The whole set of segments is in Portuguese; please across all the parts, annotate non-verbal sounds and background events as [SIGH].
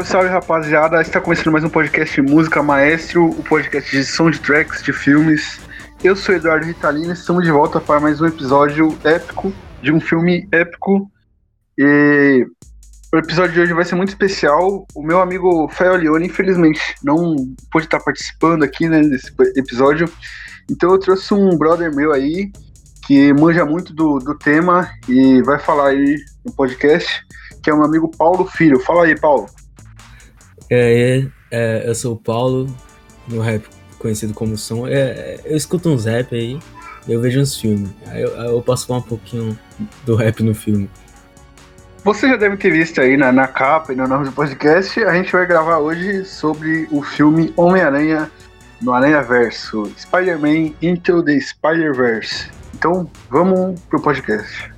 Salve, salve rapaziada! Está começando mais um podcast Música Maestro, o podcast de soundtracks de filmes. Eu sou Eduardo Ritalino e estamos de volta para mais um episódio épico de um filme épico. E o episódio de hoje vai ser muito especial. O meu amigo Fael Leone, infelizmente, não pôde estar participando aqui né, episódio. Então eu trouxe um brother meu aí que manja muito do, do tema e vai falar aí no podcast, que é o meu amigo Paulo Filho. Fala aí, Paulo. É, é, eu sou o Paulo, no rap conhecido como Som. É, eu escuto uns rap aí, eu vejo uns filmes. Aí eu, eu posso falar um pouquinho do rap no filme. Você já deve ter visto aí na, na capa e no nome do podcast. A gente vai gravar hoje sobre o filme Homem-Aranha no Aranha Verso, Spider-Man Into the Spider-Verse. Então, vamos pro podcast.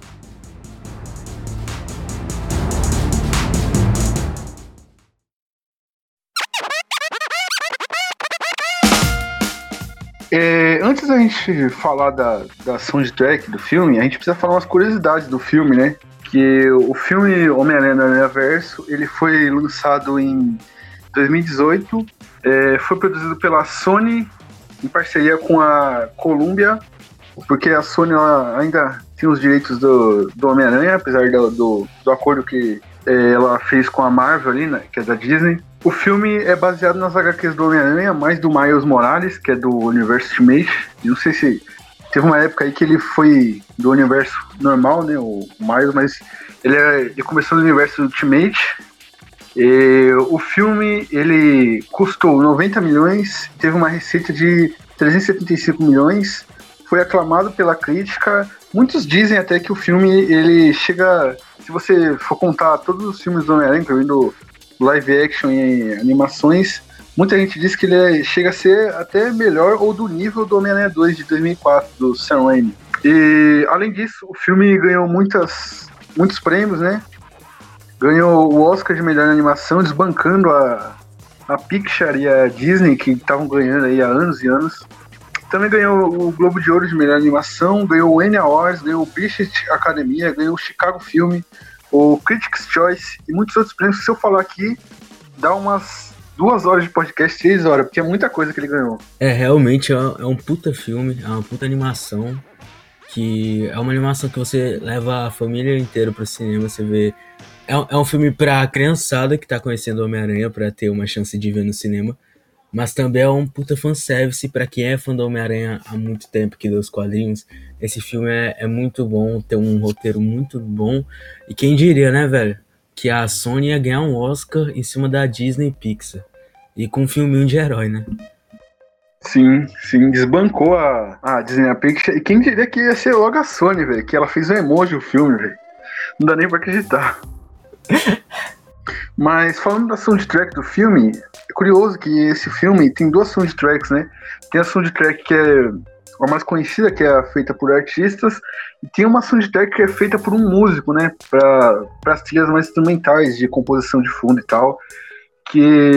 É, antes da gente falar da, da soundtrack do filme, a gente precisa falar umas curiosidades do filme, né? Que o filme Homem-Aranha no Aranha Verso, ele foi lançado em 2018, é, foi produzido pela Sony em parceria com a Columbia, porque a Sony ainda tem os direitos do, do Homem-Aranha, apesar do, do, do, acordo que é, ela fez com a Marvel ali, né, que é da Disney. O filme é baseado nas HQs do Homem-Aranha, mais do Miles Morales, que é do universo Ultimate. não sei se teve uma época aí que ele foi do universo normal, né, o Miles, mas ele, é, ele começou no universo Ultimate, e o filme ele custou 90 milhões, teve uma receita de 375 milhões, foi aclamado pela crítica. Muitos dizem até que o filme ele chega, se você for contar todos os filmes do Homem-Aranha, incluindo live action e animações, muita gente diz que ele é, chega a ser até melhor ou do nível do Homem-Aranha 2 de 2004 do Sam Raimi. E além disso, o filme ganhou muitas, muitos prêmios, né? ganhou o Oscar de melhor animação, desbancando a, a Pixar e a Disney, que estavam ganhando aí há anos e anos. Também ganhou o Globo de Ouro de melhor animação, ganhou o N Awards, ganhou o British Academia, ganhou o Chicago Film, o Critics' Choice e muitos outros prêmios. Se eu falar aqui, dá umas duas horas de podcast, três horas, porque é muita coisa que ele ganhou. É, realmente é, é um puta filme, é uma puta animação, que é uma animação que você leva a família inteira pro cinema, você vê é, é um filme pra criançada que tá conhecendo Homem-Aranha pra ter uma chance de ver no cinema. Mas também é um puta fanservice pra quem é fã do Homem-Aranha há muito tempo, que dos quadrinhos. Esse filme é, é muito bom, tem um roteiro muito bom. E quem diria, né, velho? Que a Sony ia ganhar um Oscar em cima da Disney Pixar. E com um filminho de herói, né? Sim, sim, desbancou a, a Disney a Pixar. E quem diria que ia ser logo a Sony, velho? Que ela fez um emoji o filme, velho. Não dá nem pra acreditar. [LAUGHS] Mas falando da soundtrack do filme, é curioso que esse filme tem duas soundtracks, né? Tem a soundtrack que é a mais conhecida, que é feita por artistas, e tem uma soundtrack que é feita por um músico, né? Para as trilhas mais instrumentais de composição de fundo e tal. Que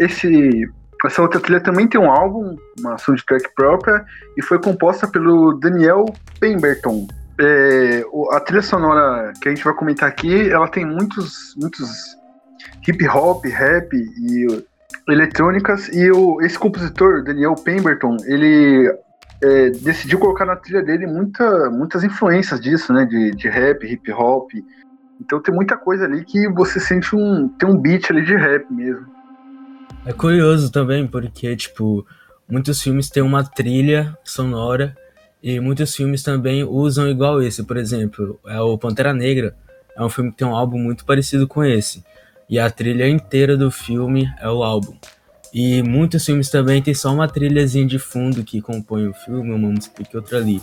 esse essa outra trilha também tem um álbum, uma soundtrack própria, e foi composta pelo Daniel Pemberton, é, a trilha sonora que a gente vai comentar aqui, ela tem muitos, muitos hip hop, rap e eletrônicas e o, esse compositor, Daniel Pemberton, ele é, decidiu colocar na trilha dele muita, muitas influências disso, né, de, de rap, hip hop. Então tem muita coisa ali que você sente um, tem um beat ali de rap mesmo. É curioso também porque tipo muitos filmes têm uma trilha sonora e muitos filmes também usam igual esse, por exemplo, é o Pantera Negra, é um filme que tem um álbum muito parecido com esse. E a trilha inteira do filme é o álbum. E muitos filmes também tem só uma trilhazinha de fundo que compõe o filme, uma música aqui outra ali.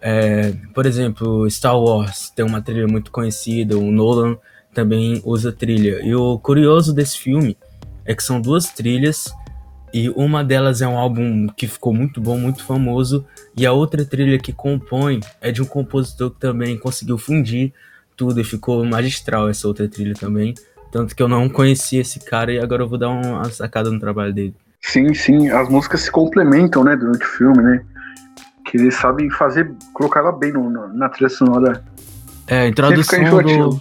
É, por exemplo, Star Wars tem uma trilha muito conhecida, o Nolan também usa trilha. E o curioso desse filme é que são duas trilhas e uma delas é um álbum que ficou muito bom, muito famoso, e a outra trilha que compõe é de um compositor que também conseguiu fundir tudo e ficou magistral essa outra trilha também. Tanto que eu não conhecia esse cara e agora eu vou dar uma sacada no trabalho dele. Sim, sim, as músicas se complementam, né, durante o filme, né? Que eles sabem fazer, colocar ela bem no, na trilha sonora. É, a introdução do...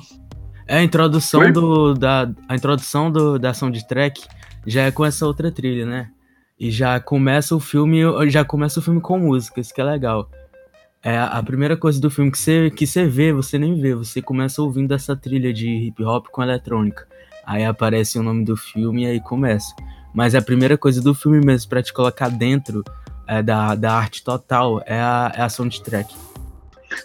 É a introdução do da a introdução do, da soundtrack já é com essa outra trilha, né? E já começa o filme, já começa o filme com música, isso que é legal. É a primeira coisa do filme que você que você vê, você nem vê, você começa ouvindo essa trilha de hip hop com eletrônica. Aí aparece o nome do filme e aí começa. Mas a primeira coisa do filme mesmo para te colocar dentro é, da, da arte total é a, é a soundtrack.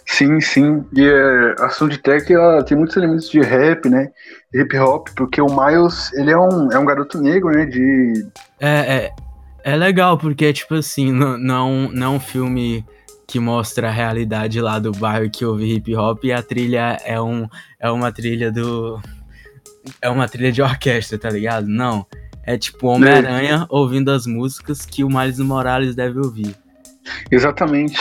Sim, sim. E é, a soundtrack ela tem muitos elementos de rap, né? Hip hop, porque o Miles, ele é um, é um garoto negro, né? De. É, é, é legal, porque, tipo assim, não, não, não é um filme que mostra a realidade lá do bairro que ouve hip hop e a trilha é, um, é uma trilha do. É uma trilha de orquestra, tá ligado? Não. É tipo Homem-Aranha é. ouvindo as músicas que o Miles Morales deve ouvir. Exatamente.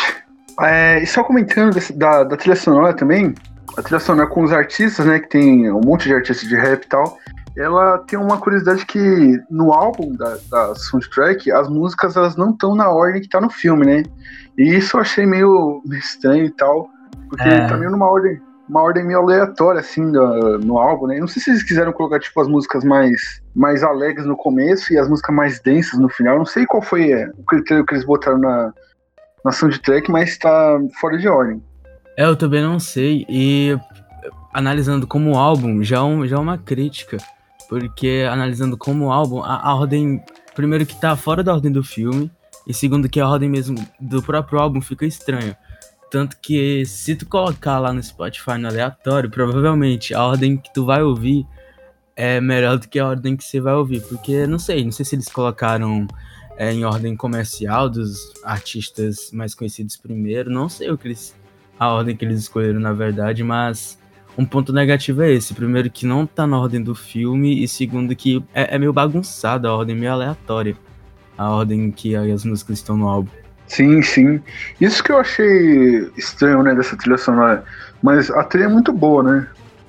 É, e só comentando desse, da, da trilha sonora também, a trilha sonora com os artistas, né, que tem um monte de artistas de rap e tal, ela tem uma curiosidade que no álbum da, da soundtrack, as músicas elas não estão na ordem que tá no filme, né? E isso eu achei meio, estranho e tal, porque é. tá meio numa ordem, uma ordem meio aleatória, assim, no, no álbum, né? Não sei se eles quiseram colocar, tipo, as músicas mais, mais alegres no começo e as músicas mais densas no final. Não sei qual foi é, o critério que eles botaram na, na soundtrack, mas tá fora de ordem. É, eu também não sei. E analisando como álbum, já, um, já é uma crítica. Porque analisando como álbum, a, a, ordem. Primeiro que tá fora da ordem do filme. E segundo que a ordem mesmo do próprio álbum fica estranha. Tanto que se tu colocar lá no Spotify no aleatório, provavelmente a ordem que tu vai ouvir é melhor do que a ordem que você vai ouvir. Porque não sei, não sei se eles colocaram é, em ordem comercial dos artistas mais conhecidos primeiro. Não sei o que eles, a ordem que eles escolheram na verdade, mas um ponto negativo é esse. Primeiro que não tá na ordem do filme e segundo que é, é meio bagunçada a ordem, meio aleatória. A ordem que as músicas estão no álbum. Sim, sim. Isso que eu achei estranho, né, dessa trilha sonora. Mas a trilha é muito boa, né?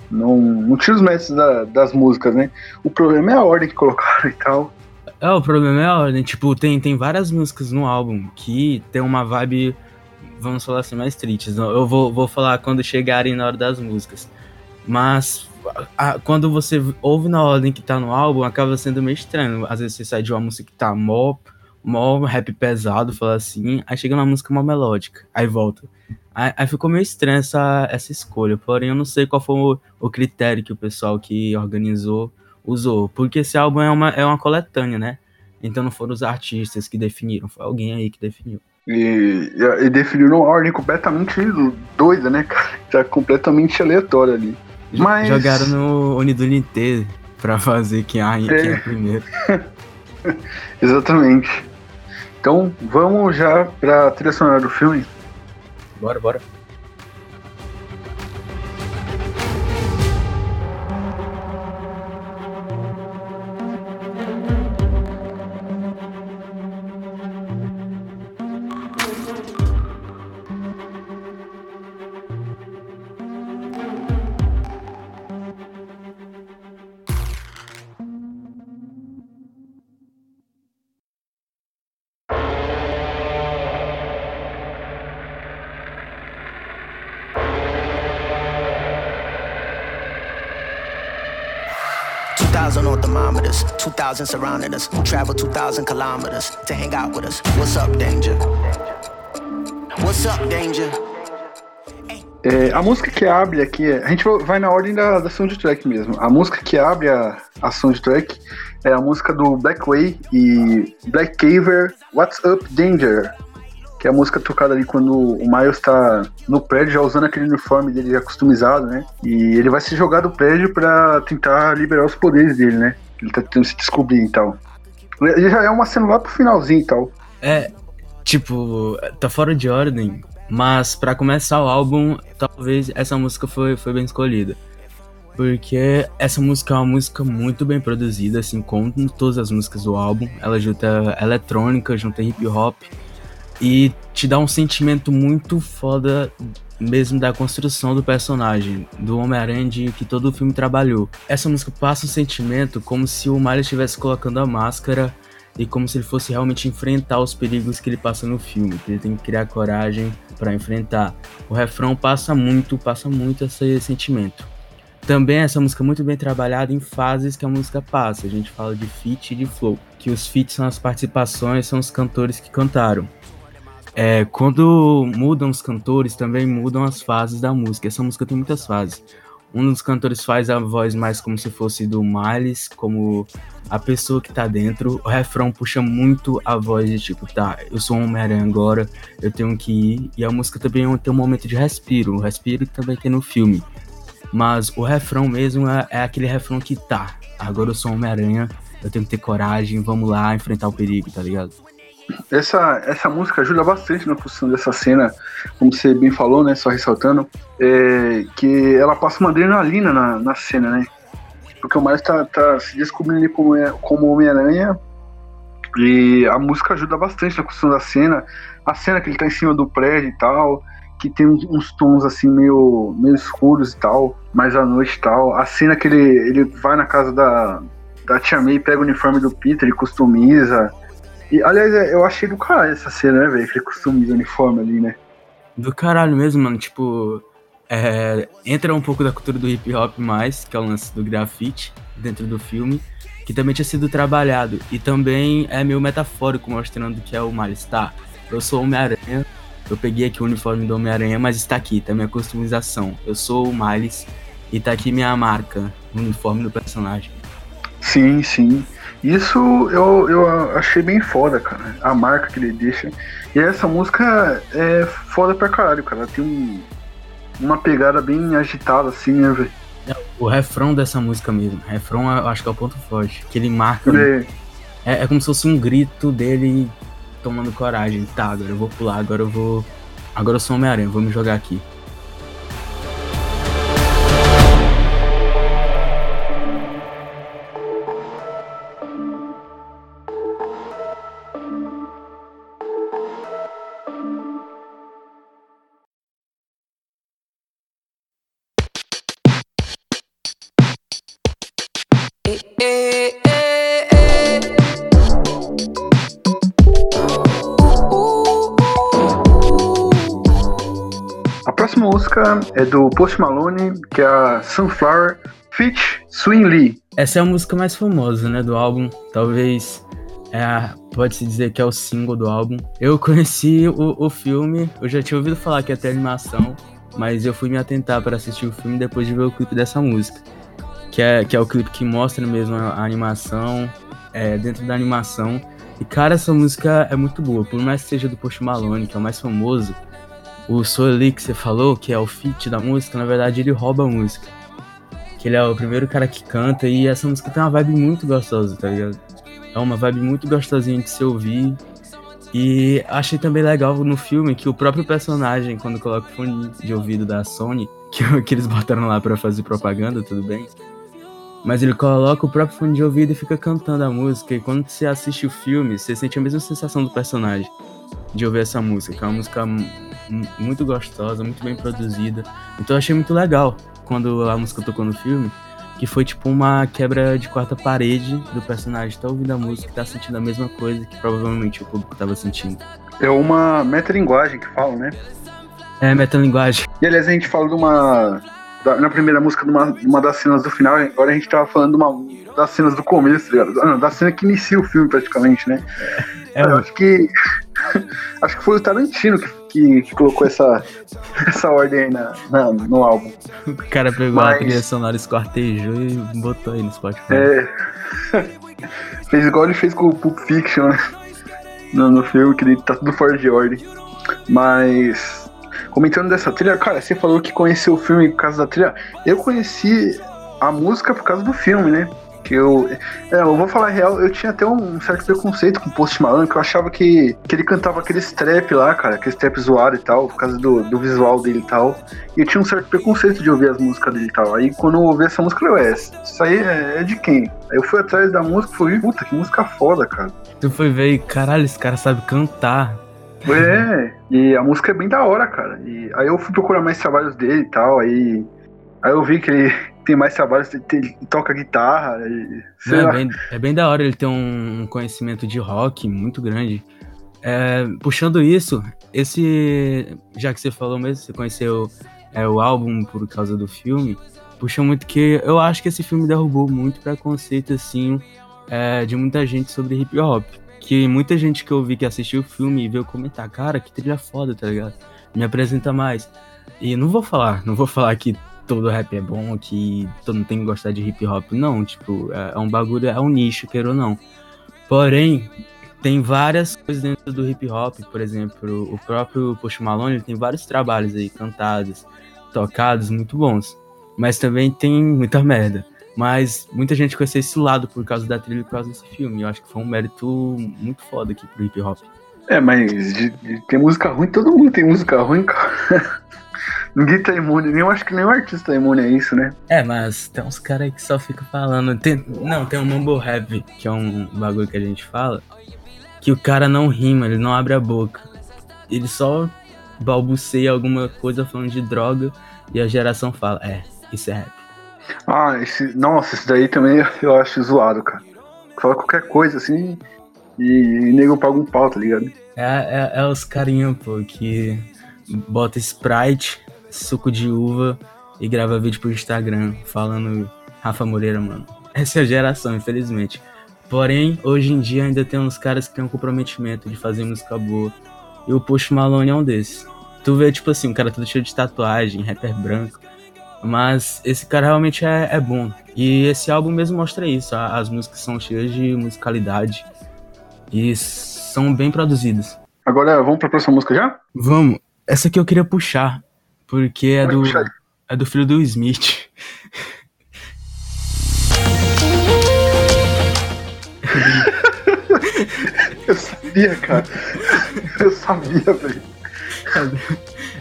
Não, não tira os méritos da, das músicas, né? O problema é a ordem que colocaram [LAUGHS] e tal. É, o problema é a ordem. Tipo, tem, tem várias músicas no álbum que tem uma vibe, vamos falar assim, mais tristes. Eu vou, vou falar quando chegarem na hora das músicas. Mas a, quando você ouve na ordem que tá no álbum, acaba sendo meio estranho. Às vezes você sai de uma música que tá mó, mó rap pesado, fala assim, aí chega uma música mó melódica, aí volta. Aí, aí, ficou meio estranho essa, essa escolha. Porém, eu não sei qual foi o, o critério que o pessoal que organizou usou. Porque esse álbum é uma, é uma coletânea, né? Então não foram os artistas que definiram, foi alguém aí que definiu. E, e definiu uma ordem completamente doida, né, cara? Tá completamente aleatória ali. Mas... Jogaram no Unidunité pra fazer quem é, é. Quem é primeiro. [LAUGHS] Exatamente. Então vamos já pra trilha sonora do filme. Bora, bora. 2,000 on thermometers, 2,000 surrounding us. Travel 2,000 kilometers to hang out with us. What's up, danger? What's up, danger? É, a música que abre aqui, a gente vai na ordem da, da soundtrack mesmo. A música que abre a, a soundtrack é a música do Black Way e Black Caver, What's Up Danger, que é a música tocada ali quando o Miles tá no prédio, já usando aquele uniforme dele já customizado, né? E ele vai se jogar do prédio para tentar liberar os poderes dele, né? Ele tá tentando se descobrir e tal. Ele já é uma cena lá pro finalzinho e tal. É, tipo, tá fora de ordem, mas para começar o álbum, talvez essa música foi, foi bem escolhida. Porque essa música é uma música muito bem produzida, assim como todas as músicas do álbum. Ela junta eletrônica, junta hip hop, e te dá um sentimento muito foda mesmo da construção do personagem, do Homem-Aranha que todo o filme trabalhou. Essa música passa um sentimento como se o Miles estivesse colocando a máscara e como se ele fosse realmente enfrentar os perigos que ele passa no filme, que ele tem que criar coragem para enfrentar. O refrão passa muito, passa muito esse sentimento. também essa música é muito bem trabalhada em fases que a música passa. A gente fala de feat e de flow. Que os feats são as participações, são os cantores que cantaram. É, quando mudam os cantores, também mudam as fases da música. Essa música tem muitas fases. Um dos cantores faz a voz mais como se fosse do Miles, como a pessoa que tá dentro. O refrão puxa muito a voz de tipo, tá, eu sou um Homem-Aranha agora, eu tenho que ir. E a música também tem um momento de respiro, o respiro que também tem no filme. Mas o refrão mesmo é, é aquele refrão que tá, agora eu sou um Homem-Aranha, eu tenho que ter coragem, vamos lá enfrentar o perigo, tá ligado? Essa, essa música ajuda bastante na construção dessa cena, como você bem falou, né? Só ressaltando, é, que ela passa uma adrenalina na, na cena, né? Porque o Miles tá, tá se descobrindo como, é, como Homem-Aranha e a música ajuda bastante na construção da cena. A cena que ele tá em cima do prédio e tal, que tem uns tons assim meio, meio escuros e tal, mais à noite e tal. A cena que ele, ele vai na casa da, da Tia May, pega o uniforme do Peter e customiza. E, aliás, é, eu achei do caralho essa cena, né, velho? Que ele customiza o uniforme ali, né? Do caralho mesmo, mano. Tipo, é, entra um pouco da cultura do hip hop mais, que é o lance do grafite dentro do filme, que também tinha sido trabalhado. E também é meio metafórico, mostrando que é o mal-estar. Eu sou Homem-Aranha, eu peguei aqui o uniforme do Homem-Aranha, mas está aqui, tá minha customização. Eu sou o Miles e tá aqui minha marca, o uniforme do personagem. Sim, sim. Isso eu, eu achei bem foda, cara. A marca que ele deixa. E essa música é foda pra caralho, cara. Ela tem um, uma pegada bem agitada, assim, né, velho? O refrão dessa música mesmo. O refrão eu acho que é o ponto forte. Que ele marca. É. É, é como se fosse um grito dele tomando coragem. Tá, agora eu vou pular, agora eu vou. Agora eu sou Homem-Aranha, vou me jogar aqui. É do Post Malone, que é a Sunflower Fit Swing Lee. Essa é a música mais famosa, né, do álbum. Talvez é, pode-se dizer que é o single do álbum. Eu conheci o, o filme, eu já tinha ouvido falar que ia ter animação, mas eu fui me atentar para assistir o filme depois de ver o clipe dessa música. Que é, que é o clipe que mostra mesmo a, a animação, é, dentro da animação. E cara, essa música é muito boa, por mais que seja do Post Malone, que é o mais famoso, o Souli que você falou, que é o feat da música, na verdade ele rouba a música. Que ele é o primeiro cara que canta e essa música tem uma vibe muito gostosa, tá ligado? É uma vibe muito gostosinha de se ouvir. E achei também legal no filme que o próprio personagem, quando coloca o fone de ouvido da Sony, [LAUGHS] que, que eles botaram lá para fazer propaganda, tudo bem. Mas ele coloca o próprio fone de ouvido e fica cantando a música. E quando você assiste o filme, você sente a mesma sensação do personagem de ouvir essa música, que é uma música muito gostosa, muito bem produzida. Então eu achei muito legal quando a música tocou no filme, que foi tipo uma quebra de quarta parede do personagem tá ouvindo a música, tá sentindo a mesma coisa que provavelmente o público tava sentindo. É uma metalinguagem que falam, né? É, metalinguagem. E aliás, a gente fala de uma. Da, na primeira música, de uma, de uma das cenas do final, agora a gente tava falando de uma das cenas do começo, tá ligado? Não, da cena que inicia o filme praticamente, né? É, eu acho que. [LAUGHS] acho que foi o Tarantino que que, que colocou essa, [LAUGHS] essa ordem aí na, na, no álbum. O cara pegou Mas... a trilha sonora, esquartejou e botou aí no Spotify. É. [LAUGHS] fez igual ele fez com o Pulp Fiction, né? No, no filme, que ele tá tudo fora de ordem. Mas. Comentando dessa trilha, cara, você falou que conheceu o filme por causa da trilha. Eu conheci a música por causa do filme, né? Que eu. É, eu vou falar real, eu tinha até um certo preconceito com o Post Malone, que eu achava que, que ele cantava aquele trap lá, cara, aquele trap zoado e tal, por causa do, do visual dele e tal. E eu tinha um certo preconceito de ouvir as músicas dele e tal. Aí quando eu ouvi essa música, eu, é, isso aí é, é de quem? Aí eu fui atrás da música e falei, puta, que música foda, cara. Tu foi ver e, caralho, esse cara sabe cantar. É, e a música é bem da hora, cara. E aí eu fui procurar mais trabalhos dele e tal, aí, aí eu vi que ele tem mais trabalho, ele toca guitarra. E, é, bem, é, bem, da hora ele ter um conhecimento de rock muito grande. É, puxando isso, esse. Já que você falou mesmo, você conheceu é, o álbum por causa do filme. Puxa muito que eu acho que esse filme derrubou muito preconceito, assim, é, de muita gente sobre hip hop. Que muita gente que eu vi que assistiu o filme veio comentar, cara, que trilha foda, tá ligado? Me apresenta mais. E não vou falar, não vou falar que todo rap é bom, que todo mundo tem que gostar de hip hop. Não, tipo, é, é um bagulho, é um nicho, queira ou não. Porém, tem várias coisas dentro do hip hop, por exemplo, o próprio Post Malone, tem vários trabalhos aí cantados, tocados, muito bons. Mas também tem muita merda. Mas muita gente conheceu esse lado por causa da trilha por causa desse filme. Eu acho que foi um mérito muito foda aqui pro hip hop. É, mas de, de, tem música ruim, todo mundo tem música ruim, cara. [LAUGHS] Ninguém tá imune, nem eu acho que nenhum artista é imune a isso, né? É, mas tem uns caras que só ficam falando. Tem, não, tem um mumble rap, que é um bagulho que a gente fala, que o cara não rima, ele não abre a boca. Ele só balbuceia alguma coisa falando de droga e a geração fala, é, isso é rap. Ah, esse, nossa, esse daí também eu acho zoado, cara. Fala qualquer coisa assim e, e nego paga um pau, tá ligado? É, é, é os carinha, pô, que bota Sprite, suco de uva e grava vídeo pro Instagram falando Rafa Moreira, mano. Essa é a geração, infelizmente. Porém, hoje em dia ainda tem uns caras que têm um comprometimento de fazer música boa. E o Post Malone é um desses. Tu vê, tipo assim, um cara todo cheio de tatuagem, rapper branco. Mas esse cara realmente é, é bom. E esse álbum mesmo mostra isso. As músicas são cheias de musicalidade. E são bem produzidas. Agora vamos pra próxima música já? Vamos. Essa aqui eu queria puxar, porque é do, é do filho do Smith. [LAUGHS] eu sabia, cara. Eu sabia, velho.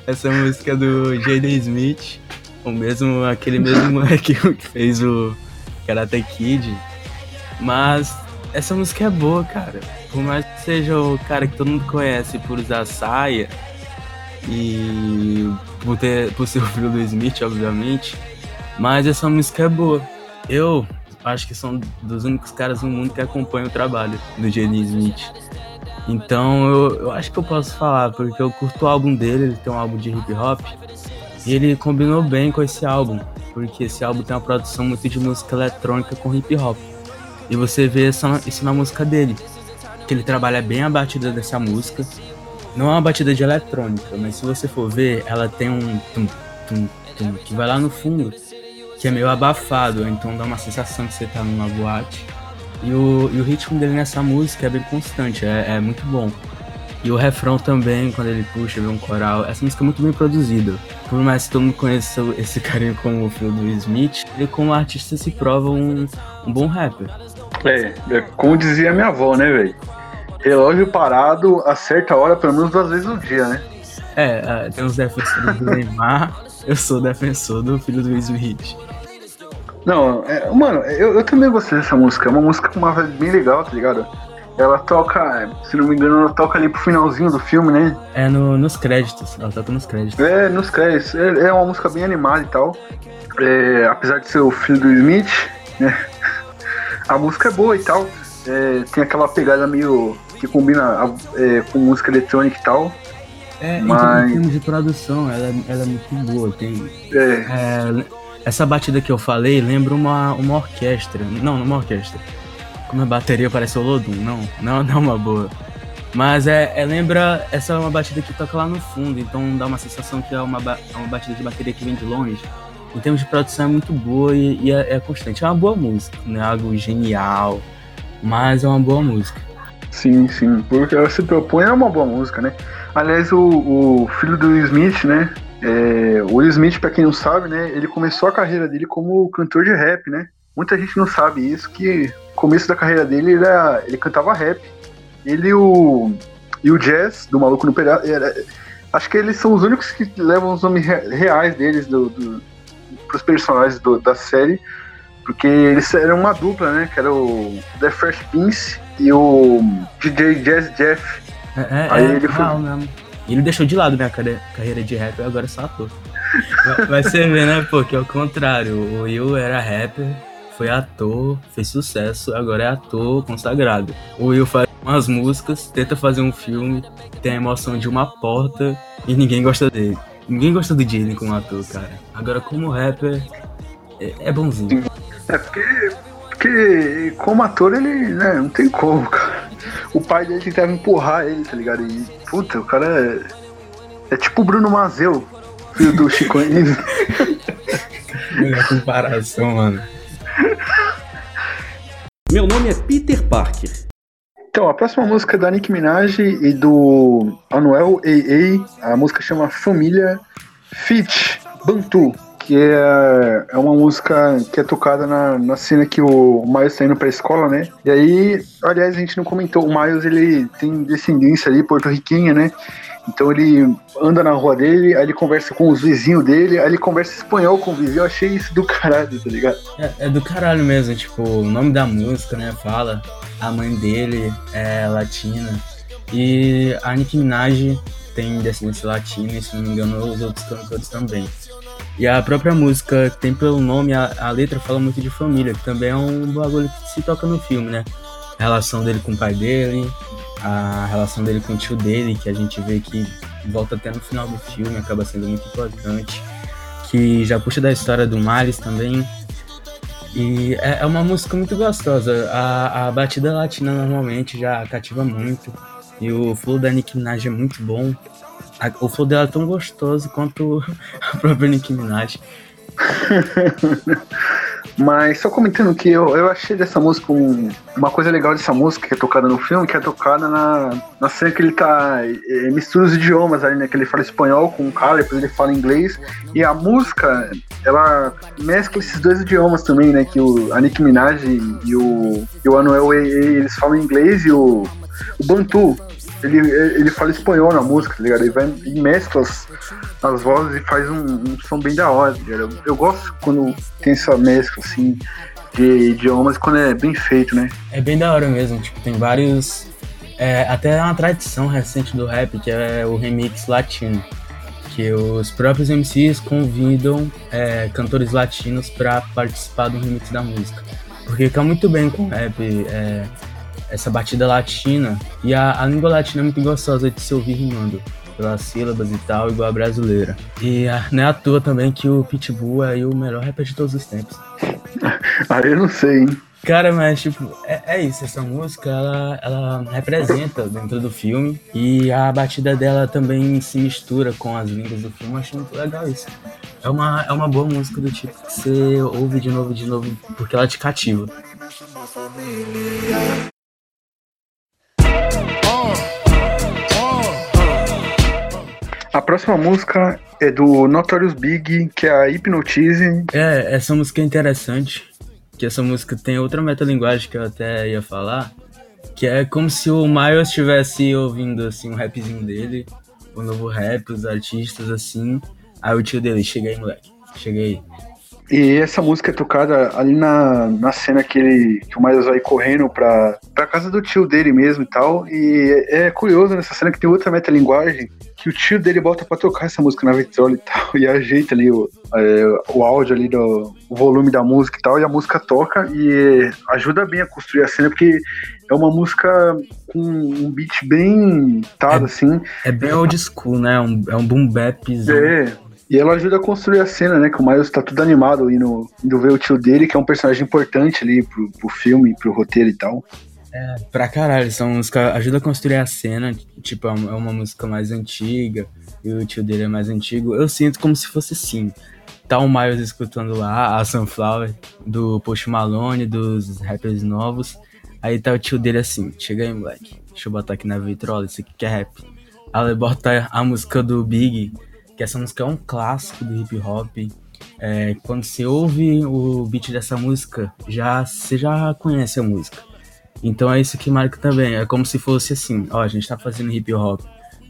Essa música é do Jaden Smith, o mesmo, aquele mesmo [LAUGHS] moleque que fez o Karate Kid. Mas essa música é boa, cara. Por mais que seja o cara que todo mundo conhece por usar saia, e por, ter, por ser o filho do Smith, obviamente. Mas essa música é boa. Eu acho que são dos únicos caras no mundo que acompanham o trabalho do Jenny Smith. Então eu, eu acho que eu posso falar, porque eu curto o álbum dele, ele tem um álbum de hip hop, e ele combinou bem com esse álbum, porque esse álbum tem uma produção muito de música eletrônica com hip hop. E você vê isso na música dele, que ele trabalha bem a batida dessa música, não é uma batida de eletrônica, mas se você for ver, ela tem um tum, tum, tum, que vai lá no fundo, que é meio abafado, então dá uma sensação que você tá numa boate. E o, e o ritmo dele nessa música é bem constante, é, é muito bom. E o refrão também, quando ele puxa, vê um coral. Essa música é muito bem produzida. Por mais que todo mundo conheça esse [LAUGHS] carinho como o filho do Smith, ele como artista se prova um, um bom rapper. É, é como dizia minha avó, né, velho? Relógio parado a certa hora, pelo menos duas vezes no dia, né? É, é tem os defensores do Neymar, eu sou defensor do filho do Smith. Não, é, mano, eu, eu também gostei dessa música. É uma música com uma vibe bem legal, tá ligado? Ela toca, se não me engano, ela toca ali pro finalzinho do filme, né? É no, nos créditos, ela toca nos créditos. É, nos créditos. É, é uma música bem animada e tal. É, apesar de ser o filho do Smith, né? [LAUGHS] A música é boa e tal. É, tem aquela pegada meio que combina é, com música eletrônica e tal. É, então, mas... em termos de produção, ela, ela é muito boa. Tem, é. é. essa batida que eu falei lembra uma, uma orquestra. Não, não uma orquestra. Como a bateria parece o Lodum. Não, não, não é uma boa. Mas é, é, lembra, essa é uma batida que toca lá no fundo, então dá uma sensação que é uma, é uma batida de bateria que vem de longe. Em termos de produção é muito boa e, e é, é, constante. É uma boa música, não é algo genial, mas é uma boa música. Sim, sim. Porque ela se propõe é uma boa música, né? Aliás, o, o filho do Will Smith, né? É, o Will Smith, pra quem não sabe, né? Ele começou a carreira dele como cantor de rap, né? Muita gente não sabe isso, que começo da carreira dele ele, era, ele cantava rap. Ele o, e o Jazz, do Maluco no Pedaço, acho que eles são os únicos que levam os nomes reais deles do, do, pros personagens do, da série, porque eles eram uma dupla, né? Que era o The Fresh Prince e o DJ Jazz Jeff. É, é, Aí é, ele foi... Ele deixou de lado minha carreira de rap, agora é só ator. Mas você vê, né, pô, que é o contrário. O Will era rapper, foi ator, fez sucesso, agora é ator consagrado. O Will faz umas músicas, tenta fazer um filme, tem a emoção de uma porta e ninguém gosta dele. Ninguém gosta do Jaden como ator, cara. Agora, como rapper, é, é bonzinho. É porque, porque como ator ele né, não tem como, cara. O pai dele tentava empurrar ele, tá ligado? E, puta, o cara é, é tipo o Bruno Mazeu, filho do Chico [LAUGHS] Anísio. Melhor comparação, mano. Meu nome é Peter Parker. Então, a próxima música é da Nicki Minaj e do Anuel AA. A música chama Família Fit Bantu, que é, é uma música que é tocada na, na cena que o Miles tá indo pra escola, né? E aí, aliás, a gente não comentou, o Miles ele tem descendência ali porto-riquenha, né? Então ele anda na rua dele, aí ele conversa com os vizinhos dele, aí ele conversa espanhol com o vizinho. Eu achei isso do caralho, tá ligado? É, é do caralho mesmo, tipo, o nome da música, né? Fala, a mãe dele é latina. E a Nicki Minaj tem descendência latina, e se não me engano, os outros cantores também. E a própria música tem pelo nome, a, a letra fala muito de família, que também é um bagulho que se toca no filme, né? A relação dele com o pai dele, a relação dele com o tio dele, que a gente vê que volta até no final do filme, acaba sendo muito importante, que já puxa da história do Miles também. E é, é uma música muito gostosa. A, a batida latina normalmente já cativa muito. E o flow da Nicki Minaj é muito bom. A, o flow dela é tão gostoso quanto [LAUGHS] a própria Nicki Minaj. [LAUGHS] Mas só comentando que eu, eu achei dessa música um, uma coisa legal dessa música que é tocada no filme, que é tocada na, na cena que ele tá. É, mistura os idiomas ali, né? Que ele fala espanhol com o cara, depois ele fala inglês. E a música, ela mescla esses dois idiomas também, né? Que o, a Nicki Minaj e o, e o Anuel eles falam inglês e o, o Bantu, ele, ele fala espanhol na música, tá ligado? Ele vai e mescla as, as vozes e faz um, um som bem da hora, tá ligado? Eu, eu gosto quando tem essa mescla, assim, de idiomas, quando é bem feito, né? É bem da hora mesmo, tipo, tem vários. É, até uma tradição recente do rap, que é o remix latino. Que os próprios MCs convidam é, cantores latinos para participar do remix da música. Porque fica muito bem com o rap. É, essa batida latina. E a, a língua latina é muito gostosa de se ouvir rimando, pelas sílabas e tal, igual a brasileira. E a, não é à toa também que o Pitbull é o melhor rapper de todos os tempos. [LAUGHS] ah, eu não sei, hein? Cara, mas tipo, é, é, isso, essa música ela, ela representa dentro do filme e a batida dela também se mistura com as línguas do filme, eu acho muito legal isso. É uma, é uma boa música do tipo que você ouve de novo de novo porque ela te cativa. A próxima música é do Notorious Big, que é a Hypnotize. É, essa música é interessante, que essa música tem outra metalinguagem que eu até ia falar, que é como se o Miles estivesse ouvindo assim um rapzinho dele, o novo rap, os artistas assim. Aí o tio dele, chega aí, moleque, chega aí. E essa música é tocada ali na, na cena que, ele, que o Miles vai correndo pra, pra casa do tio dele mesmo e tal. E é, é curioso nessa cena que tem outra metalinguagem que o tio dele bota pra tocar essa música na vitrola e tal, [LAUGHS] e ajeita ali o, é, o áudio ali, do, o volume da música e tal, e a música toca e ajuda bem a construir a cena, porque é uma música com um beat bem tado, é, assim. É bem old school, né? Um, é um boom bapzão. É, e ela ajuda a construir a cena, né? Que o Miles tá tudo animado indo, indo ver o tio dele, que é um personagem importante ali pro, pro filme, pro roteiro e tal. É, pra caralho, essa música ajuda a construir a cena, tipo, é uma é música mais antiga, e o tio dele é mais antigo. Eu sinto como se fosse assim. Tá o Miles escutando lá a Sunflower, do Post Malone, dos rappers novos. Aí tá o tio dele assim, chega aí, moleque. Deixa eu botar aqui na vitrola, isso aqui que é rap. Aí ele bota a música do Big, que essa música é um clássico do hip hop. É, quando você ouve o beat dessa música, já você já conhece a música. Então é isso que marca também. É como se fosse assim, ó, a gente tá fazendo hip hop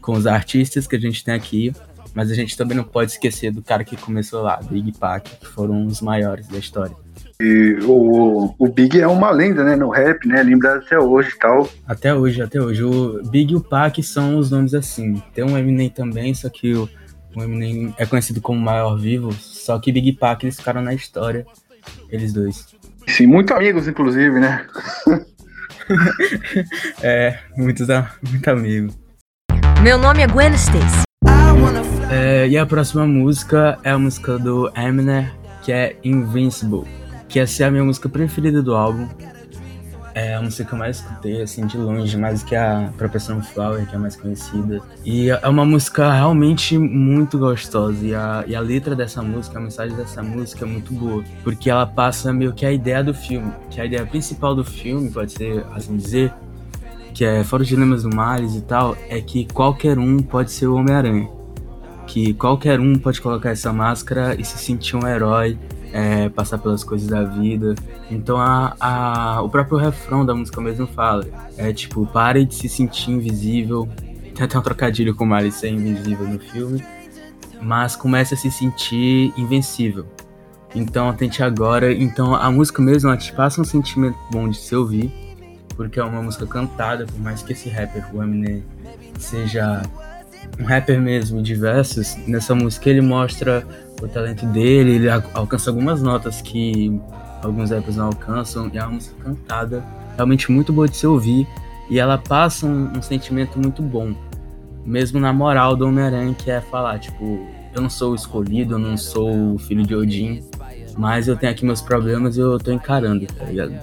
com os artistas que a gente tem aqui, mas a gente também não pode esquecer do cara que começou lá, Big Pac, que foram os maiores da história. E o, o Big é uma lenda, né, no rap, né, lembrado até hoje e tal. Até hoje, até hoje. O Big e o Pac são os nomes assim. Tem um Eminem também, só que o, o Eminem é conhecido como o maior vivo, só que Big Pac eles ficaram na história, eles dois. Sim, muito amigos, inclusive, né? [LAUGHS] é, muitos, muito amigo. Meu nome é Gwen Stacy. É, e a próxima música é a música do Eminem, que é Invincible, que essa é a minha música preferida do álbum. É a música que eu mais escutei, assim, de longe, mais que a própria Sunflower, que é mais conhecida. E é uma música realmente muito gostosa. E a, e a letra dessa música, a mensagem dessa música é muito boa. Porque ela passa meio que a ideia do filme. Que a ideia principal do filme, pode ser assim dizer, que é fora os dilemas do Miles e tal, é que qualquer um pode ser o Homem-Aranha. Que qualquer um pode colocar essa máscara e se sentir um herói é, passar pelas coisas da vida. Então a, a, o próprio refrão da música mesmo fala. É tipo, pare de se sentir invisível. Tem até um trocadilho com o Miley ser invisível no filme. Mas comece a se sentir invencível. Então tente agora. Então a música mesmo ela te passa um sentimento bom de se ouvir. Porque é uma música cantada, por mais que esse rapper, o Eminem, seja um rapper mesmo de versos, nessa música ele mostra o talento dele, ele alcança algumas notas que alguns rappers não alcançam, e é uma música cantada, realmente muito boa de se ouvir, e ela passa um, um sentimento muito bom, mesmo na moral do Homem-Aranha, que é falar, tipo, eu não sou o escolhido, eu não sou o filho de Odin, mas eu tenho aqui meus problemas e eu tô encarando, tá ligado?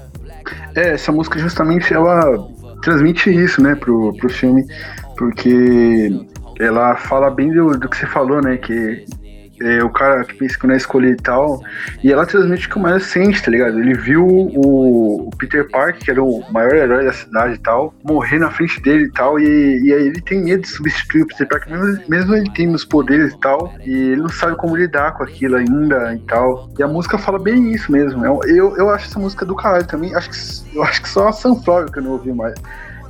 É, essa música justamente ela transmite isso, né, pro, pro filme, porque ela fala bem do, do que você falou, né, que é, o cara que pensa que não é escolher e tal. E ela transmite que o Miles sente, tá ligado? Ele viu o, o, Peter Parker, que era o maior herói da cidade e tal, morrer na frente dele e tal. E, e aí ele tem medo de substituir o Peter Parker, mesmo, mesmo ele tendo os poderes e tal. E ele não sabe como lidar com aquilo ainda e tal. E a música fala bem isso mesmo. Eu, eu, eu acho essa música do caralho também. Acho que, eu acho que só a Sunflower que eu não ouvi mais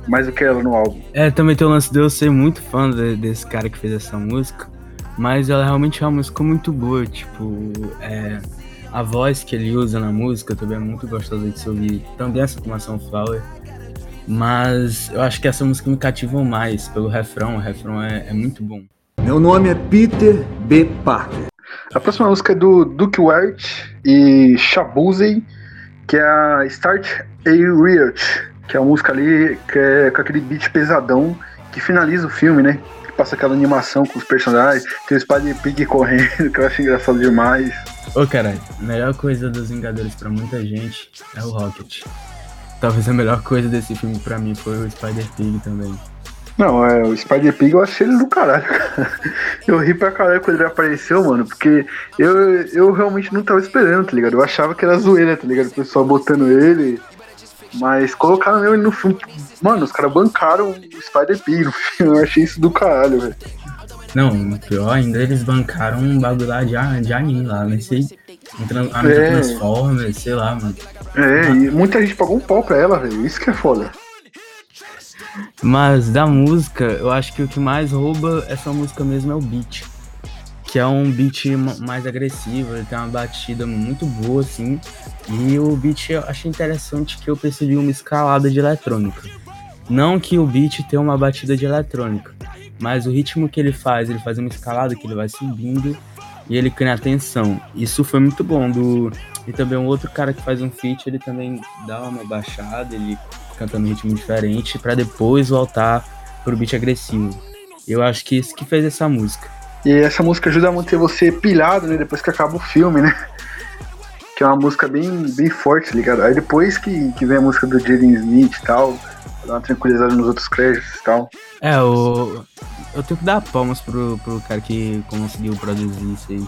mais do que ela no álbum. É, também tem o lance de eu ser muito fã de, desse cara que fez essa música. Mas ela realmente é uma música muito boa, tipo, é, a voz que ele usa na música também é muito gostosa de se ouvir, também essa como a Sunflower. Mas eu acho que essa música me cativou mais pelo refrão, o refrão é, é muito bom. Meu nome é Peter B. Parker. A próxima música é do Duke Wert e Shabuzi, que é a Start a Riot, que é a música ali que é com aquele beat pesadão que finaliza o filme, né? passa aquela animação com os personagens, tem o Spider Pig correndo, [LAUGHS] que eu acho engraçado demais. Ô, cara, a melhor coisa dos Vingadores pra muita gente é o Rocket. Talvez a melhor coisa desse filme pra mim foi o Spider Pig também. Não, é, o Spider Pig eu achei ele do caralho, cara. Eu ri pra caralho quando ele apareceu, mano, porque eu, eu realmente não tava esperando, tá ligado? Eu achava que era zoeira, tá ligado? O pessoal botando ele mas colocaram ele no filme. Mano, os caras bancaram o Spider-Pig no filme. [LAUGHS] Eu achei isso do caralho, velho. Não, pior ainda, eles bancaram um bagulho lá de, de anime lá, não sei. A é. Transformers, sei lá, mano. É, e muita gente pagou um pau pra ela, velho. Isso que é foda. Mas da música, eu acho que o que mais rouba essa música mesmo é o beat que é um beat mais agressivo, ele tem uma batida muito boa, assim. E o beat eu achei interessante que eu percebi uma escalada de eletrônica. Não que o beat tenha uma batida de eletrônica, mas o ritmo que ele faz, ele faz uma escalada que ele vai subindo e ele cria atenção. Isso foi muito bom. Do... E também um outro cara que faz um feat, ele também dá uma baixada, ele canta num ritmo diferente para depois voltar pro beat agressivo. Eu acho que isso que fez essa música. E essa música ajuda a manter você pilhado, né? Depois que acaba o filme, né? Que é uma música bem, bem forte, tá ligado? Aí depois que, que vem a música do Jaden Smith e tal, dá uma tranquilizada nos outros créditos e tal. É, o... eu tenho que dar palmas pro, pro cara que conseguiu produzir isso aí.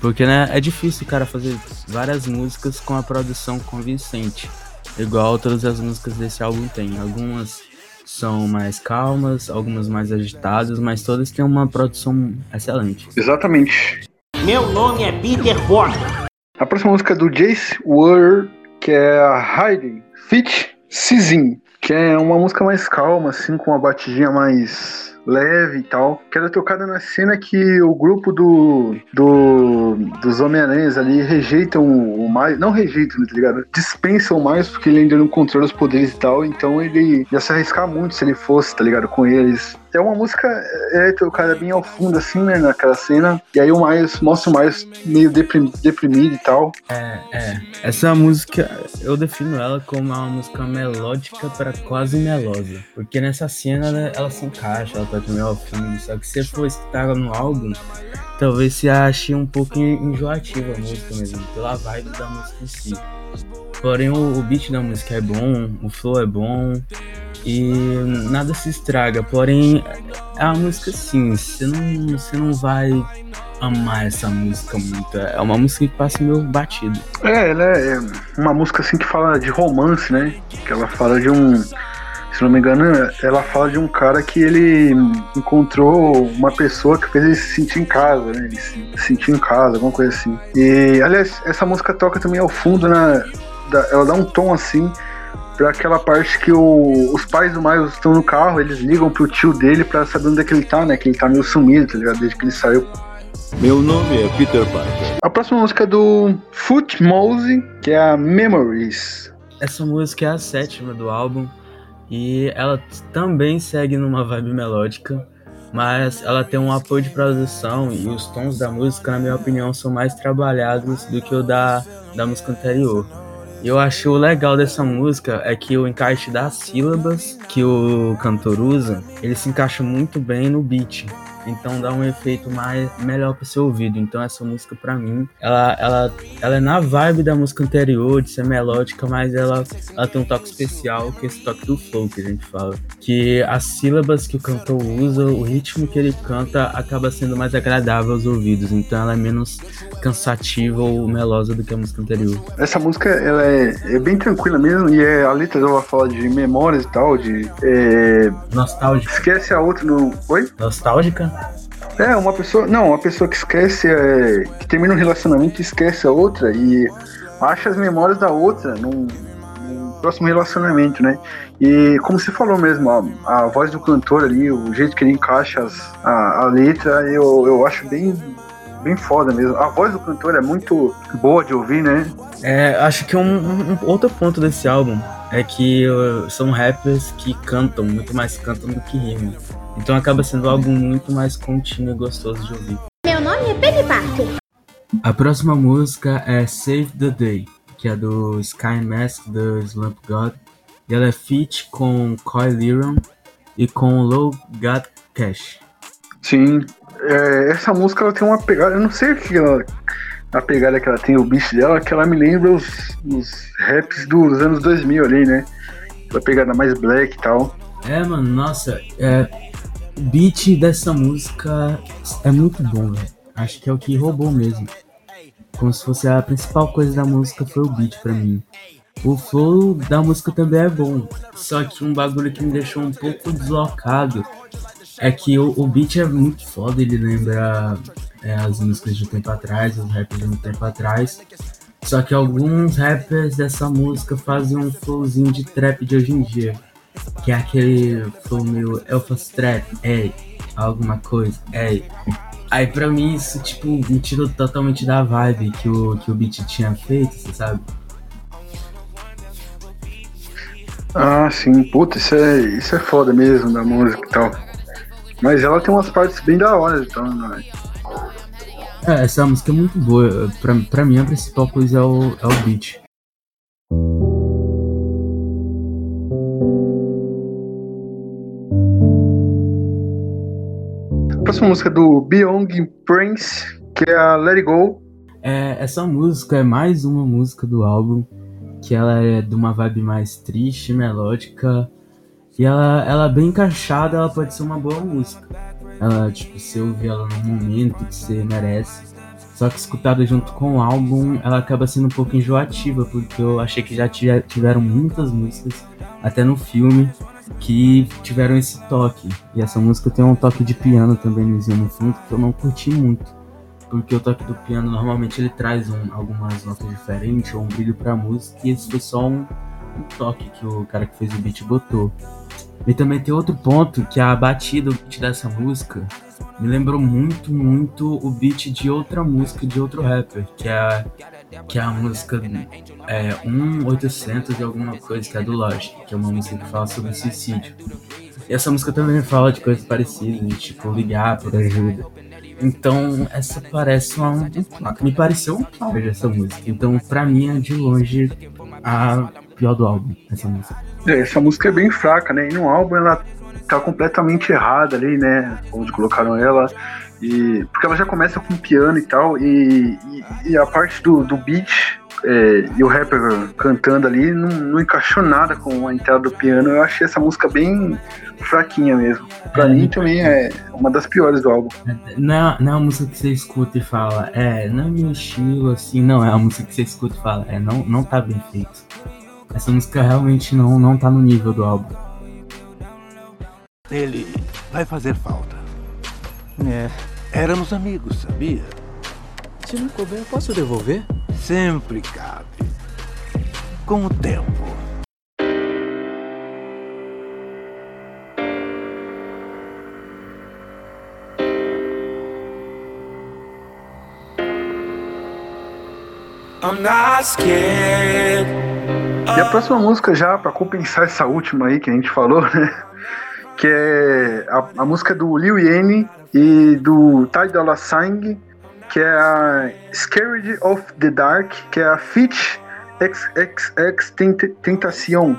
Porque, né, é difícil o cara fazer várias músicas com a produção convincente. Igual todas as músicas desse álbum tem. Algumas são mais calmas, algumas mais agitadas, mas todas têm uma produção excelente. Exatamente. Meu nome é Peter Porter. A próxima música é do Jace Ward, que é a Heidi Fit Sizin, que é uma música mais calma, assim, com uma batidinha mais leve e tal, que era tocada na cena que o grupo do, do dos Homem-Aranhas ali rejeitam o mais, não rejeitam, tá ligado? Dispensam mais porque ele ainda não controla os poderes e tal, então ele ia se arriscar muito se ele fosse, tá ligado? Com eles. É uma música é, tocada bem ao fundo, assim, né, naquela cena, e aí o Miles mostra o Miles meio deprimido, deprimido e tal. É, é. Essa música, eu defino ela como uma música melódica para quase melosa. Porque nessa cena ela, ela se encaixa, ela ao fim. Só que se você for escutar no álbum, talvez se ache um pouco enjoativa a música mesmo, pela vibe da música em si. Porém, o, o beat da música é bom, o flow é bom e nada se estraga. Porém, é uma música assim, você não, você não vai amar essa música muito. É uma música que passa meio batido. É, ela é uma música assim que fala de romance, né? Que ela fala de um. Se não me engano, ela fala de um cara que ele encontrou uma pessoa que fez ele se sentir em casa, né? Ele se sentir em casa, alguma coisa assim. E, aliás, essa música toca também ao fundo, né? Ela dá um tom assim para aquela parte que o, os pais do Miles estão no carro, eles ligam pro tio dele para saber onde é que ele tá, né? Que ele tá meio sumido, tá ligado? Desde que ele saiu meu nome é Peter Parker. A próxima música é do Footmose, que é a Memories. Essa música é a sétima do álbum e ela também segue numa vibe melódica, mas ela tem um apoio de produção e os tons da música, na minha opinião, são mais trabalhados do que o da, da música anterior. E eu acho o legal dessa música é que o encaixe das sílabas que o cantor usa, ele se encaixa muito bem no beat. Então dá um efeito mais melhor pro seu ouvido. Então essa música para mim, ela, ela, ela é na vibe da música anterior, de ser melódica, mas ela, ela tem um toque especial, que é esse toque do flow que a gente fala. Que as sílabas que o cantor usa, o ritmo que ele canta acaba sendo mais agradável aos ouvidos. Então ela é menos cansativa ou melosa do que a música anterior. Essa música ela é, é bem tranquila mesmo, e é, a letra dela fala de memórias e tal, de. É... Nostálgica. Esquece a outra no. Oi? Nostálgica? É, uma pessoa. Não, uma pessoa que esquece. É, que termina um relacionamento e esquece a outra e acha as memórias da outra num, num próximo relacionamento, né? E como você falou mesmo, a, a, voz do cantor ali, o jeito que ele encaixa as, a, a letra, eu, eu acho bem, bem foda mesmo. A voz do cantor é muito boa de ouvir, né? É, acho que um, um, outro ponto desse álbum é que uh, são rappers que cantam, muito mais cantam do que rimam. Então acaba sendo algo muito mais contínuo e gostoso de ouvir. Meu nome é Penny Parker. A próxima música é Save the Day, que é do Sky Mask do Slump God. E ela é feat com Coy Liron e com Low Got Cash. Sim, é, essa música ela tem uma pegada, eu não sei o que ela, a pegada que ela tem, o beat dela, que ela me lembra os, os raps dos anos 2000 ali, né? Aquela pegada mais black e tal. É, mano, nossa, é, o beat dessa música é muito bom. Acho que é o que roubou mesmo. Como se fosse a principal coisa da música foi o beat para mim. O flow da música também é bom, só que um bagulho que me deixou um pouco deslocado é que o, o beat é muito foda, ele lembra é, as músicas de um tempo atrás, os rappers de um tempo atrás. Só que alguns rappers dessa música fazem um flowzinho de trap de hoje em dia que é aquele flow meio Elfas Trap, ei, alguma coisa, ei. Aí pra mim isso, tipo, me tirou totalmente da vibe que o, que o beat tinha feito, você sabe? Ah, sim, puta, isso é, isso é foda mesmo da música e tal. Mas ela tem umas partes bem da hora, então, né? É, essa música é muito boa. Pra, pra mim a principal coisa é o, é o beat. Próxima música do Beyond Prince, que é a Let It Go. É, essa música é mais uma música do álbum, que ela é de uma vibe mais triste, melódica, e ela, ela é bem encaixada, ela pode ser uma boa música. Ela, tipo, você ouvir ela no momento que você merece. Só que escutada junto com o álbum, ela acaba sendo um pouco enjoativa, porque eu achei que já tiveram muitas músicas, até no filme, que tiveram esse toque. E essa música tem um toque de piano também no fundo que eu não curti muito. Porque o toque do piano normalmente ele traz um, algumas notas diferentes ou um brilho pra música, e esse foi só um, um toque que o cara que fez o beat botou. E também tem outro ponto que a batida, o beat dessa música, me lembrou muito, muito o beat de outra música de outro rapper, que é que é a música é, 1800 de alguma coisa, que é do Logic, que é uma música que fala sobre suicídio. E essa música também fala de coisas parecidas, de tipo ligar por ajuda. Então, essa parece uma. um- Me pareceu um plágio essa música. Então, pra mim, é de longe a pior do álbum, essa música. É, essa música é bem fraca, né? E no álbum ela tá completamente errada ali, né? Onde colocaram ela. E, porque ela já começa com piano e tal, e, e- e a parte do, do beat é, e o rapper cantando ali não, não encaixou nada com a entrada do piano. Eu achei essa música bem fraquinha mesmo. Pra É, mim também é uma das piores do álbum. Não, é- não é uma música que você escuta e fala, é, não é meu estilo, assim, não, é uma música que você escuta e fala, é, não, não tá bem feito. Essa música realmente não, não tá no nível do álbum. Ele vai fazer falta. É. Éramos amigos, sabia? Se não couber, eu posso devolver? Sempre cabe. Com o tempo. I'm not scared. E a próxima música já, pra compensar essa última aí que a gente falou, né? Que é a, a música do Lil Yane e do Ty Dolla Sign, que é a Scared of the Dark, que é a Fit XXX Tent- Tentacion.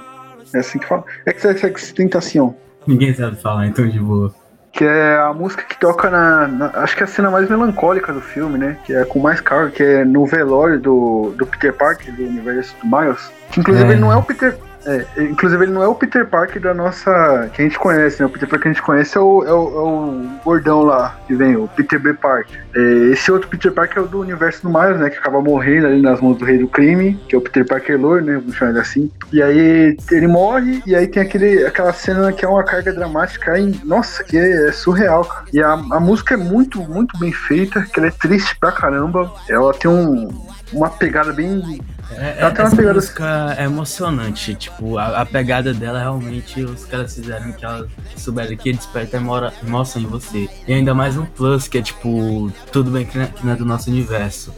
É assim que fala? XXX Tentacion. Ninguém sabe falar, então de boa. Que é a música que toca na, na- Acho que é a cena mais melancólica do filme, né? Que é com mais carga, que é no velório do, do Peter Parker, do universo do Miles. Que inclusive É. ele não é o Peter. É, inclusive ele não é o Peter Parker da nossa. que a gente conhece, né? O Peter Parker que a gente conhece é o, é o, é o gordão lá, que vem, o Peter B. Parker. É, esse outro Peter Parker é o do universo do Miles, né? Que acaba morrendo ali nas mãos do rei do crime, que é o Peter Parker Lore, né? Vamos chamar ele assim. E aí ele morre, e aí tem aquele, aquela cena que é uma carga dramática, hein? nossa, que é, é surreal, cara. E a, a música é muito, muito bem feita, que ela é triste pra caramba. Ela tem um, uma pegada bem. É, Ela tem uma essa pegada- música é emocionante, tipo, a, a pegada dela realmente os caras fizeram que ela souberam que desperta emora- emoção em você. E ainda mais um plus, que é tipo, tudo bem que não é, que não é do nosso universo.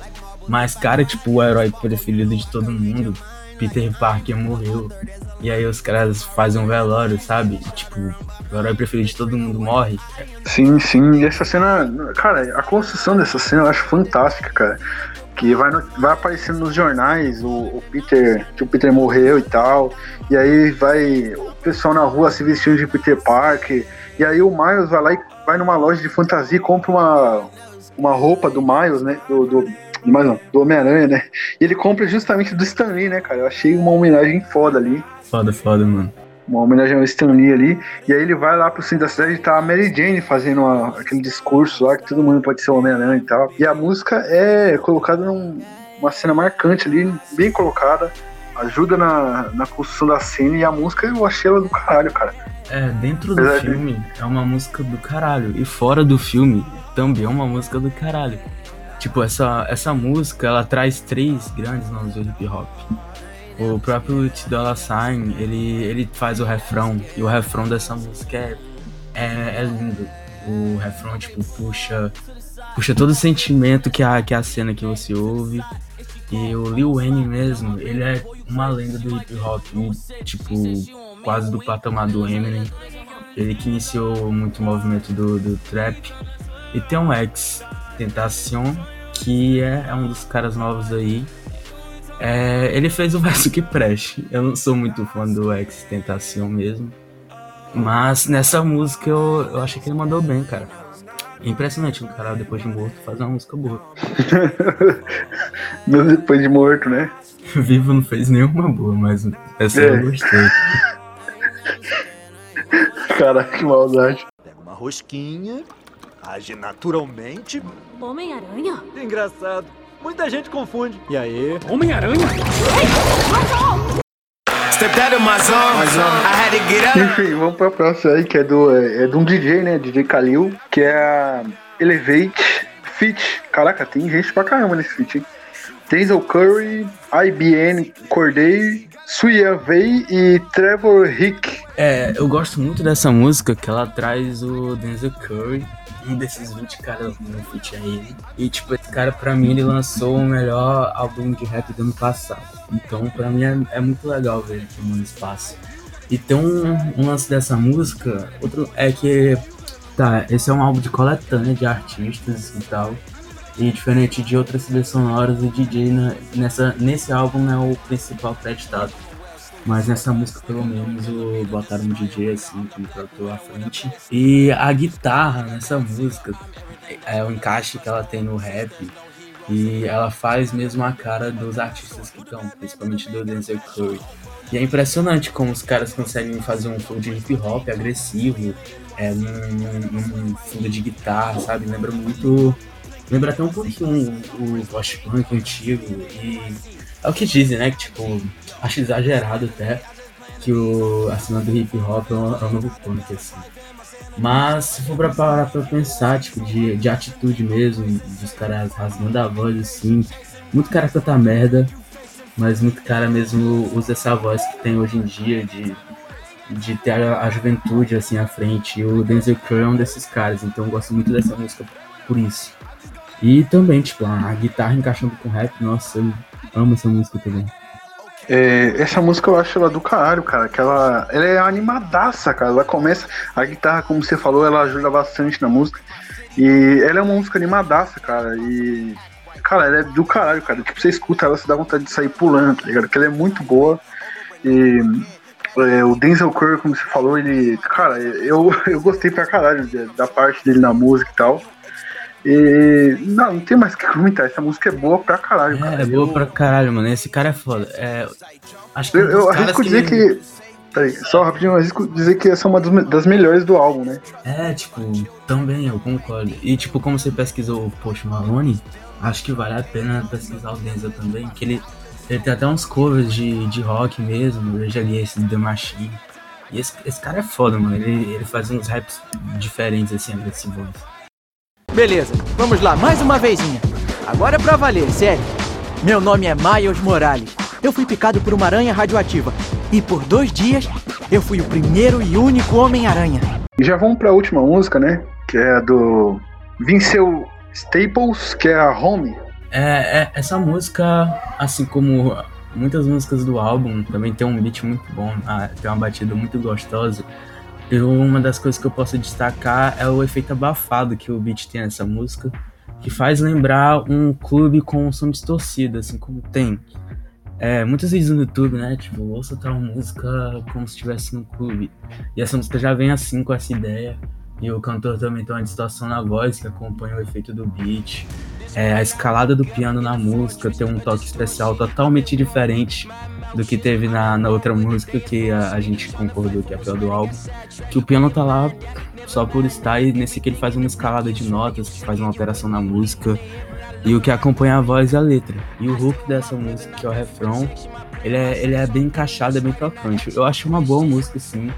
Mas, cara, tipo, o herói preferido de todo mundo, Peter Parker morreu. E aí os caras fazem um velório, sabe? E, tipo, o herói preferido de todo mundo morre. Sim, sim. E essa cena, cara, a construção dessa cena eu acho fantástica, cara. Que vai, no- vai aparecendo nos jornais o, o Peter, que o Peter morreu e tal. E aí vai o pessoal na rua se vestindo de Peter Parker. E aí o Miles vai lá e vai numa loja de fantasia e compra uma, uma roupa do Miles, né? Do, do, do do Homem-Aranha, né? E ele compra justamente do Stan Lee, né, cara? Eu achei uma homenagem foda ali Foda, foda, mano. Uma homenagem ao Stan Lee ali, e aí ele vai lá pro centro da cidade e tá a Mary Jane fazendo uma- aquele discurso lá que todo mundo pode ser Homem-Aranha e tal. E a música é colocada numa cena marcante ali, bem colocada, ajuda na, na construção da cena e a música eu achei ela do caralho, cara. É, dentro do filme é uma música do caralho. E fora do filme também é uma música do caralho. Tipo, essa, essa música, ela traz três grandes nomes do hip hop. O próprio T Dolla Sign, ele, ele faz o refrão. E o refrão dessa música é, é, é lindo. O refrão, tipo, puxa, puxa todo o sentimento que a, que a cena que você ouve. E o Lil Wayne mesmo, ele é uma lenda do hip hop, tipo, quase do patamar do Eminem. Ele que iniciou muito o movimento do, do trap. E tem um ex, Tentacion, que é, é um dos caras novos aí. É, ele fez um verso que preste. Eu não sou muito fã do ex Tentacion mesmo. Mas nessa música eu, eu achei que ele mandou bem, cara. Impressionante um cara depois de morto fazer uma música boa. [LAUGHS] Mesmo depois de morto, né? [LAUGHS] Vivo não fez nenhuma boa, mas essa É. eu gostei. [LAUGHS] Caraca, que maldade. Pega uma rosquinha, age naturalmente. Homem-Aranha? Engraçado. Muita gente confunde. E aí? Homem-Aranha? Enfim, vamos pra próxima aí, que é, do, é, é de um DJ, né? DJ Kalil, que é a Elevate Fit. Caraca, tem gente pra caramba nesse feat, hein? Denzel Curry, IBN Corday, Suya Vei e Trevor Hick. É, eu gosto muito dessa música que ela traz o Denzel Curry, um desses 20 caras no feat aí. E tipo, esse cara pra mim ele lançou o melhor álbum de rap do ano passado. Então pra mim é, é muito legal ver ele tomando espaço. E tem um, um lance dessa música, outro é que Tá, esse é um álbum de coletânea de artistas e tal. E diferente de outras trilhas sonoras, o DJ na, nessa, nesse álbum é o principal acreditado. Mas nessa música, pelo menos, o, botaram um DJ assim, que produtor à frente. E a guitarra nessa música é o encaixe que ela tem no rap. E ela faz mesmo a cara dos artistas que estão, principalmente do Denzel Curry. E é impressionante como os caras conseguem fazer um flow de hip hop agressivo, é, num, num, num fundo de guitarra, sabe? Lembra muito. Lembra até um pouquinho o, o post punk antigo. E é o que dizem, né? Que tipo, acho exagerado até que o a cena do hip hop é o, é o novo punk, assim. Mas se for pra parar pra pensar, tipo, de, de atitude mesmo, dos caras rasgando a voz, assim, muito cara canta merda, mas muito cara mesmo usa essa voz que tem hoje em dia de, de ter a, a juventude assim à frente. E o Denzel Curry é um desses caras, então eu gosto muito dessa música por isso. E também, tipo, a, a guitarra encaixando com rap, nossa, eu amo essa música também. É, essa música eu acho ela do caralho, cara. Que ela, ela é animadaça, cara. Ela começa. A guitarra, como você falou, ela ajuda bastante na música. E ela é uma música animadaça, cara. E. Cara, ela é do caralho, cara. Tipo, você escuta ela, você dá vontade de sair pulando, tá ligado? Porque ela é muito boa. E. É, o Denzel Curry, como você falou, ele. Cara, eu, [LAUGHS] eu gostei pra caralho da parte dele na música e tal. E. Não, não tem mais o que comentar. Essa música é boa pra caralho, É, cara. é boa eu, pra caralho, mano. Esse cara é foda. É, acho que Eu, arrisco dizer que. Peraí, só rapidinho, eu arrisco dizer que essa é uma das, me- das melhores do álbum, né? É, tipo, também eu concordo. E tipo, como você pesquisou o Post Malone, acho que vale a pena pesquisar o Denzel também, que ele, ele tem até uns covers de, de rock mesmo, eu já li esse The Machine. E esse, esse cara é foda, mano. Ele, ele faz uns raps diferentes, assim, agressivos. Beleza, vamos lá, mais uma vezinha. Agora é pra valer, sério. Meu nome é Miles Morales. Eu fui picado por uma aranha radioativa. E por dois dias, eu fui o primeiro e único Homem-Aranha. E já vamos pra última música, né? Que é a do Vincel Staples, que é a Home. É, é, essa música, assim como muitas músicas do álbum, também tem um beat muito bom, ah, tem uma batida muito gostosa. E uma das coisas que eu posso destacar é o efeito abafado que o beat tem nessa música, que faz lembrar um clube com som distorcido, assim como tem. É, muitos vídeos no YouTube, né? Tipo, ouça tal música como se estivesse no clube. E essa música já vem assim com essa ideia. E o cantor também tem uma distorção na voz que acompanha o efeito do beat. É, a escalada do piano na música tem um toque especial totalmente diferente do que teve na, na outra música que a, a gente concordou que é a pior do álbum. Que o piano tá lá só por estar e nesse que ele faz uma escalada de notas, que faz uma alteração na música. E o que acompanha a voz é a letra. E o hook dessa música, que é o refrão, ele é, ele é bem encaixado, é bem tocante. Eu acho uma boa música, sim,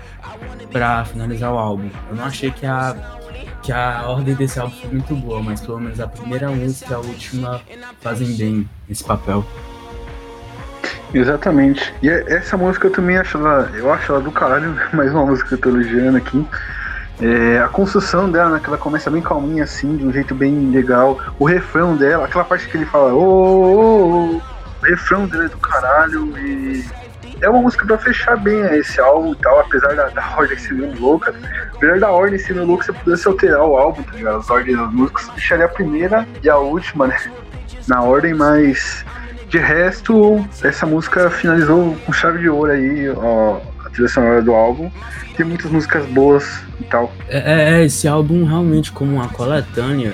pra finalizar o álbum. Eu não achei que a, que a ordem desse álbum foi muito boa, mas pelo menos a primeira música e a última fazem bem esse papel. Exatamente. E é- essa música eu também acho ela. Eu acho ela do caralho, [LAUGHS] mais uma música que eu tô elogiando aqui. É, a construção dela, né, que ela começa bem calminha assim, de um jeito bem legal. O refrão dela, aquela parte que ele fala, ô, ô, ô, ô", o refrão dela é do caralho e é uma música pra fechar bem né, esse álbum e tal, apesar da, da ordem ser meio louca. Apesar da ordem ser meio louca, você pudesse alterar o álbum, tá ligado? As ordens das músicas, deixaria a primeira e a última, né? Na ordem, mas de resto, essa música finalizou com chave de ouro aí, ó, a trilha sonora do álbum. Tem muitas músicas boas e tal. É, é, esse álbum realmente como uma coletânea,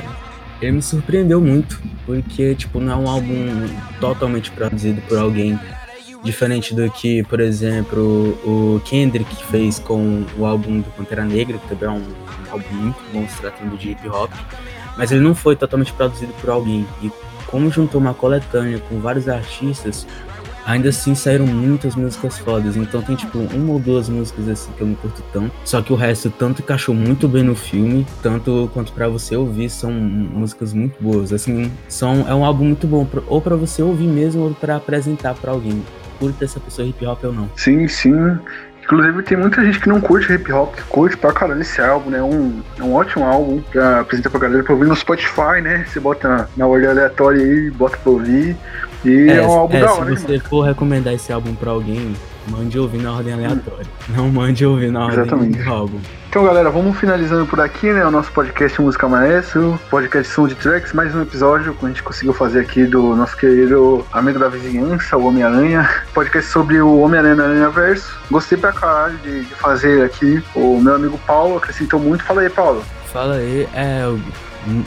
ele me surpreendeu muito, porque tipo não é um álbum totalmente produzido por alguém diferente do que, por exemplo, o Kendrick fez com o álbum do Pantera Negra, que também é um, um álbum muito bom se tratando de hip hop, mas ele não foi totalmente produzido por alguém. E como juntou uma coletânea com vários artistas, ainda assim saíram muitas músicas fodas. Então tem tipo uma ou duas músicas assim que eu não curto tanto. Só que o resto tanto encaixou muito bem no filme, tanto quanto pra você ouvir, são músicas muito boas. Assim, são, é um álbum muito bom, pra- ou pra você ouvir mesmo, ou pra apresentar pra alguém. Curta essa pessoa hip hop ou não. Sim, sim. Inclusive tem muita gente que não curte hip hop, que curte pra caralho esse álbum, né? É um, é um ótimo álbum pra apresentar pra galera pra ouvir no Spotify, né? Você bota na, na ordem aleatória aí, bota pra ouvir. E é, É, um álbum é, da se hora, hein, você for recomendar esse álbum pra alguém, mande ouvir na ordem aleatória. Não mande ouvir na ordem Exatamente. do álbum. Então, galera, vamos finalizando por aqui, né? O nosso podcast Música Maestro, podcast Som de Tracks, mais um episódio que a gente conseguiu fazer aqui do nosso querido amigo da vizinhança, o Homem-Aranha. Podcast sobre o Homem-Aranha Aranha Verso. Gostei pra caralho de, de fazer aqui. O meu amigo Paulo acrescentou muito. Fala aí, Paulo. Fala aí, é, eu,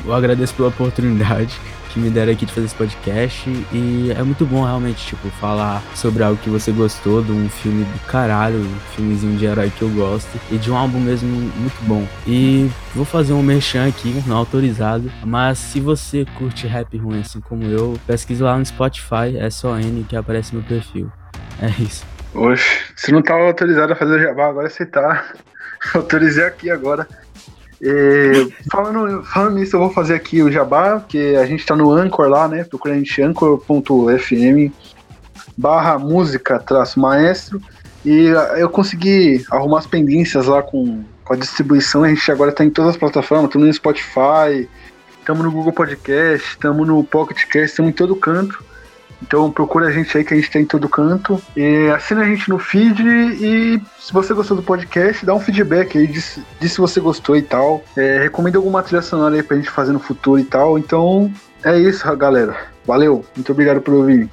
eu agradeço pela oportunidade que me deram aqui de fazer esse podcast e é muito bom realmente, tipo, falar sobre algo que você gostou, de um filme do caralho, um filmezinho de herói que eu gosto e de um álbum mesmo muito bom. E vou fazer um merchan aqui, não autorizado, mas se você curte rap ruim assim como eu, pesquisa lá no Spotify, é só N que aparece no perfil. É isso. Oxe, você não tava autorizado a fazer o jabá, agora você tá. [LAUGHS] Autorizei aqui agora. E, falando, falando nisso, eu vou fazer aqui o jabá, porque a gente tá no Anchor lá, né? Procura a gente anchor.fm barra música traço maestro. E eu consegui arrumar as pendências lá com, com a distribuição. A gente agora tá em todas as plataformas, estamos no Spotify, estamos no Google Podcast, estamos no Pocket Cast, estamos em todo canto. Então procura a gente aí que a gente tá em todo canto. E assina a gente no feed e se você gostou do podcast, dá um feedback aí, diz, diz se você gostou e tal. É, recomenda alguma trilha sonora aí pra gente fazer no futuro e tal. Então é isso, galera. Valeu, muito obrigado por ouvir.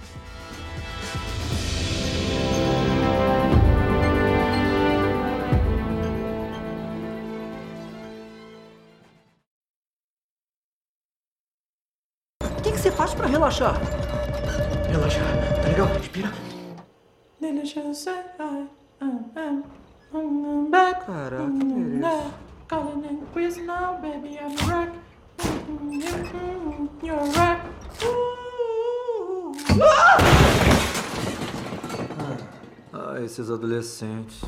O que, que você faz relaxar? Relaxar, Caraca. Ah, esses adolescentes.